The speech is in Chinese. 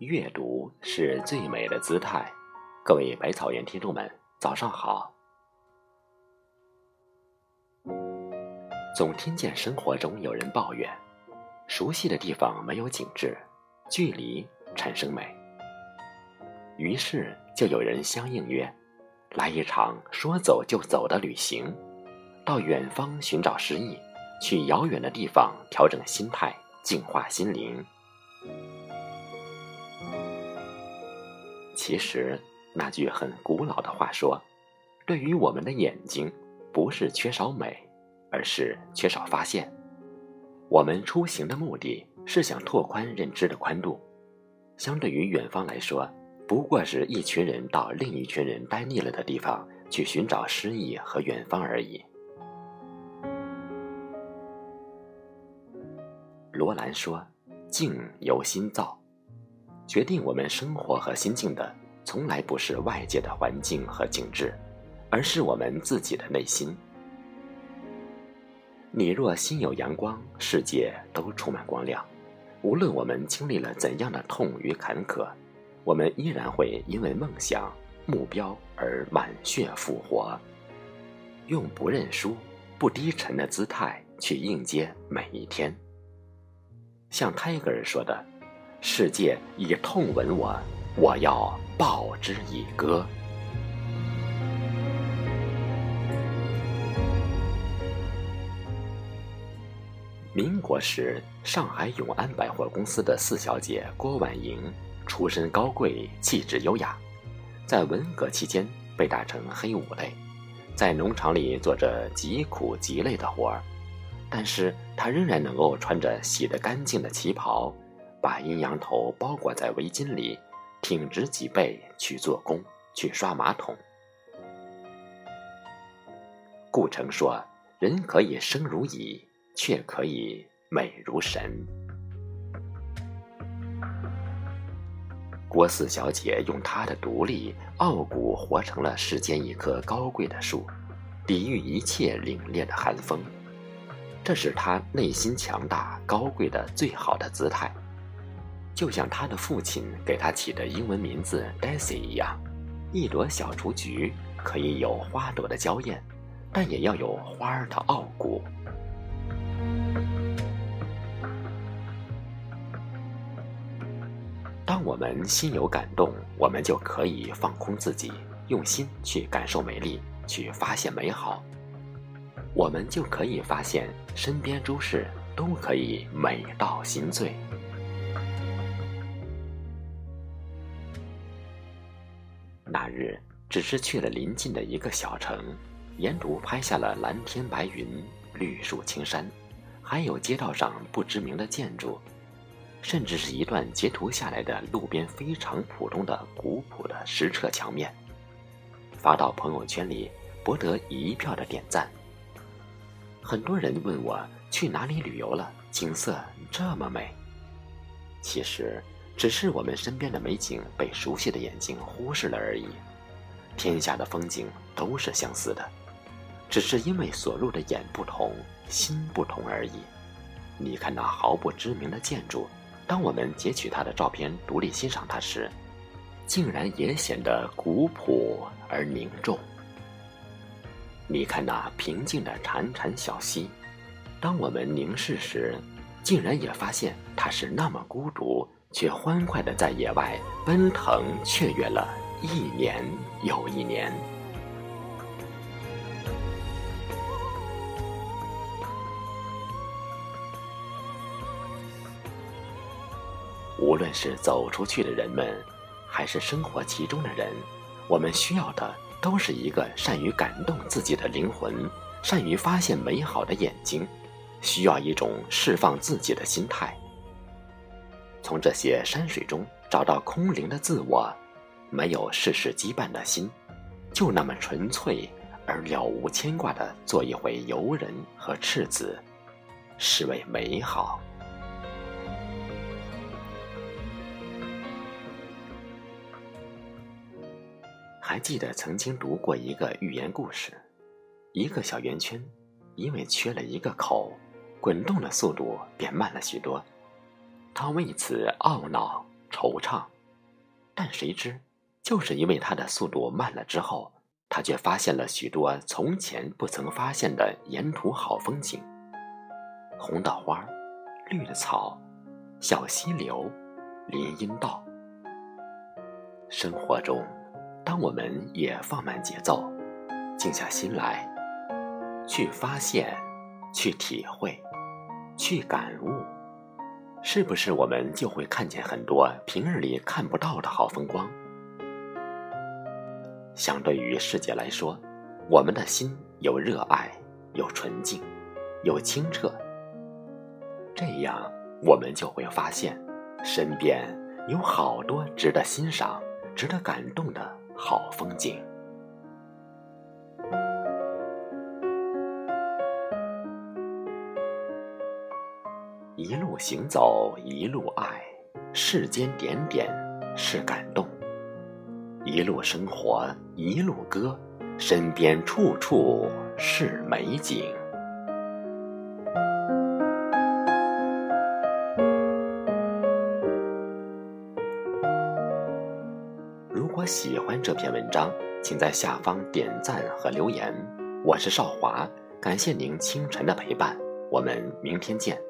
阅读是最美的姿态。各位百草园听众们，早上好。总听见生活中有人抱怨，熟悉的地方没有景致，距离产生美。于是就有人相应约，来一场说走就走的旅行，到远方寻找诗意，去遥远的地方调整心态，净化心灵。其实那句很古老的话说：“对于我们的眼睛，不是缺少美，而是缺少发现。”我们出行的目的是想拓宽认知的宽度，相对于远方来说，不过是一群人到另一群人待腻了的地方去寻找诗意和远方而已。罗兰说：“境由心造。”决定我们生活和心境的，从来不是外界的环境和景致，而是我们自己的内心。你若心有阳光，世界都充满光亮。无论我们经历了怎样的痛与坎坷，我们依然会因为梦想、目标而满血复活，用不认输、不低沉的姿态去迎接每一天。像泰戈尔说的。世界以痛吻我，我要报之以歌。民国时，上海永安百货公司的四小姐郭婉莹，出身高贵，气质优雅，在文革期间被打成黑五类，在农场里做着极苦极累的活儿，但是她仍然能够穿着洗得干净的旗袍。把阴阳头包裹在围巾里，挺直脊背去做工，去刷马桶。顾城说：“人可以生如蚁，却可以美如神。”郭四小姐用她的独立傲骨活成了世间一棵高贵的树，抵御一切凛冽的寒风。这是她内心强大、高贵的最好的姿态。就像他的父亲给他起的英文名字 Daisy 一样，一朵小雏菊可以有花朵的娇艳，但也要有花儿的傲骨。当我们心有感动，我们就可以放空自己，用心去感受美丽，去发现美好，我们就可以发现身边诸事都可以美到心醉。那日只是去了临近的一个小城，沿途拍下了蓝天白云、绿树青山，还有街道上不知名的建筑，甚至是一段截图下来的路边非常普通的古朴的石砌墙面，发到朋友圈里，博得一票的点赞。很多人问我去哪里旅游了，景色这么美。其实。只是我们身边的美景被熟悉的眼睛忽视了而已。天下的风景都是相似的，只是因为所入的眼不同，心不同而已。你看那毫不知名的建筑，当我们截取它的照片，独立欣赏它时，竟然也显得古朴而凝重。你看那平静的潺潺小溪，当我们凝视时，竟然也发现它是那么孤独。却欢快的在野外奔腾雀跃了一年又一年。无论是走出去的人们，还是生活其中的人，我们需要的都是一个善于感动自己的灵魂、善于发现美好的眼睛，需要一种释放自己的心态。从这些山水中找到空灵的自我，没有世事羁绊的心，就那么纯粹而了无牵挂的做一回游人和赤子，是为美好。还记得曾经读过一个寓言故事，一个小圆圈，因为缺了一个口，滚动的速度变慢了许多。他为此懊恼，惆怅。但谁知，就是因为他的速度慢了之后，他却发现了许多从前不曾发现的沿途好风景：红的花，绿的草，小溪流，林荫道。生活中，当我们也放慢节奏，静下心来，去发现，去体会，去感悟。是不是我们就会看见很多平日里看不到的好风光？相对于世界来说，我们的心有热爱，有纯净，有清澈。这样，我们就会发现，身边有好多值得欣赏、值得感动的好风景。行走，一路爱，世间点点是感动；一路生活，一路歌，身边处处是美景。如果喜欢这篇文章，请在下方点赞和留言。我是少华，感谢您清晨的陪伴，我们明天见。